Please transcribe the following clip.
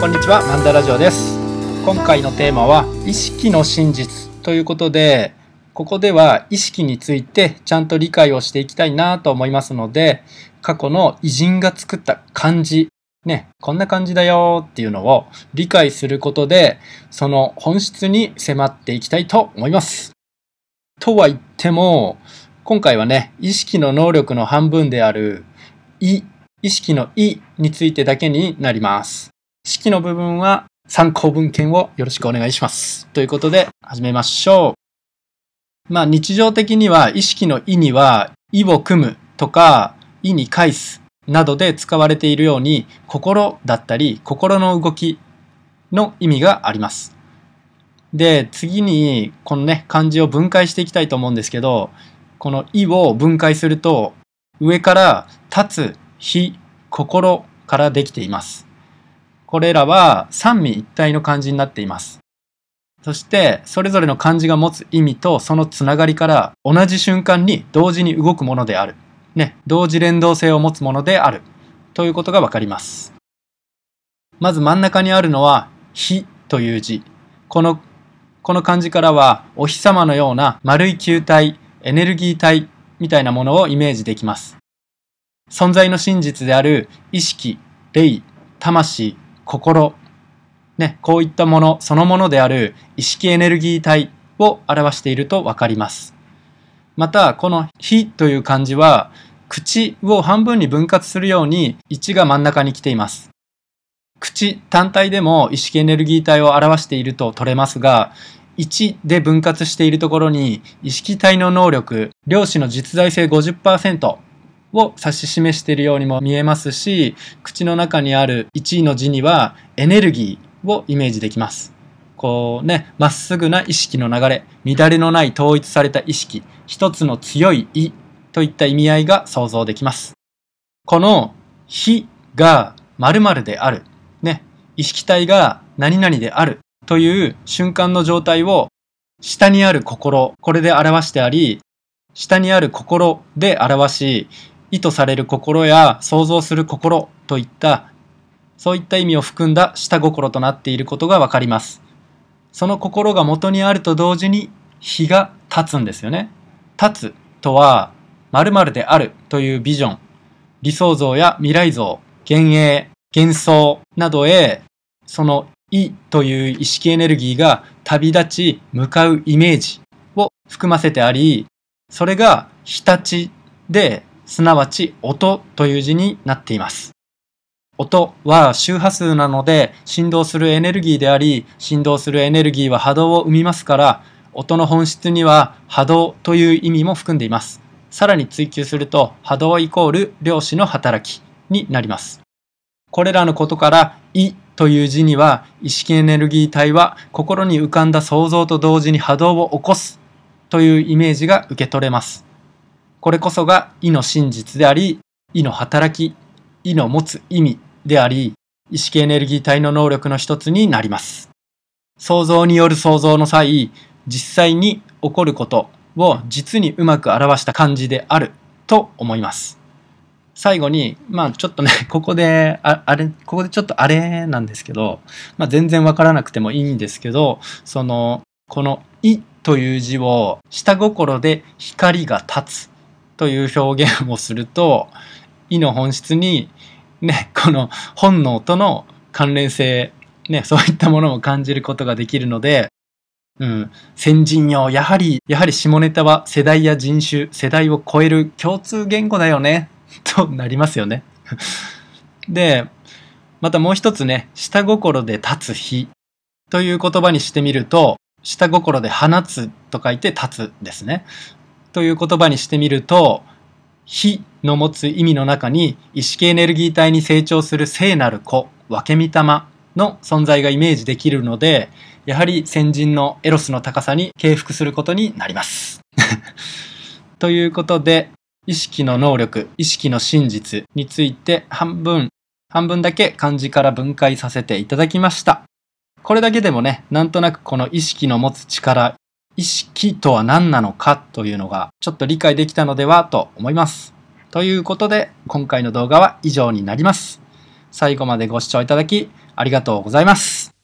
こんにちは、マンダラジオです。今回のテーマは、意識の真実ということで、ここでは意識についてちゃんと理解をしていきたいなと思いますので、過去の偉人が作った漢字、ね、こんな感じだよっていうのを理解することで、その本質に迫っていきたいと思います。とは言っても、今回はね、意識の能力の半分である、意、意識の意についてだけになります。式の部分は参考文献をよろしくお願いします。ということで始めましょう。まあ日常的には意識の意には意を組むとか意に返すなどで使われているように心だったり心の動きの意味があります。で、次にこのね漢字を分解していきたいと思うんですけど、この意を分解すると上から立つ、非、心からできています。これらは三位一体の漢字になっています。そして、それぞれの漢字が持つ意味とそのつながりから同じ瞬間に同時に動くものである。ね、同時連動性を持つものである。ということがわかります。まず真ん中にあるのは、火という字。この、この漢字からは、お日様のような丸い球体、エネルギー体みたいなものをイメージできます。存在の真実である意識、霊、魂、心、ね、こういったものそのものである意識エネルギー体を表しているとわかります。また、この火という漢字は、口を半分に分割するように1が真ん中に来ています。口単体でも意識エネルギー体を表していると取れますが、1で分割しているところに意識体の能力、量子の実在性50%を指し示しているようにも見えますし、口の中にある1位の字にはエネルギーをイメージできます。こうね、まっすぐな意識の流れ、乱れのない統一された意識、一つの強い意といった意味合いが想像できます。この非が〇〇である、ね、意識体が何々であるという瞬間の状態を下にある心、これで表してあり、下にある心で表し、意図される心や想像する心といった、そういった意味を含んだ下心となっていることがわかります。その心が元にあると同時に、火が立つんですよね。立つとは、〇〇であるというビジョン、理想像や未来像、幻影、幻想などへ、その意という意識エネルギーが旅立ち向かうイメージを含ませてあり、それが日立ちで、すなわち音という字になっています。音は周波数なので振動するエネルギーであり、振動するエネルギーは波動を生みますから、音の本質には波動という意味も含んでいます。さらに追求すると波動イコール量子の働きになります。これらのことから、意という字には意識エネルギー体は心に浮かんだ想像と同時に波動を起こすというイメージが受け取れます。これこそが意の真実であり、意の働き、意の持つ意味であり、意識エネルギー体の能力の一つになります。想像による想像の際、実際に起こることを実にうまく表した漢字であると思います。最後に、まあちょっとね、ここで、ああれ、ここでちょっとあれなんですけど、まあ全然わからなくてもいいんですけど、その、この意という字を下心で光が立つという表現をすると、意の本質にね、この本能との関連性、ね、そういったものを感じることができるので、うん、先人よ、やはり、やはり下ネタは世代や人種、世代を超える共通言語だよね、となりますよね。で、またもう一つね、下心で立つ日という言葉にしてみると、下心で放つと書いて立つですね。という言葉にしてみると、火の持つ意味の中に意識エネルギー体に成長する聖なる子、分け御霊の存在がイメージできるので、やはり先人のエロスの高さに敬服することになります。ということで、意識の能力、意識の真実について半分、半分だけ漢字から分解させていただきました。これだけでもね、なんとなくこの意識の持つ力、意識とは何なのかというのがちょっと理解できたのではと思います。ということで、今回の動画は以上になります。最後までご視聴いただきありがとうございます。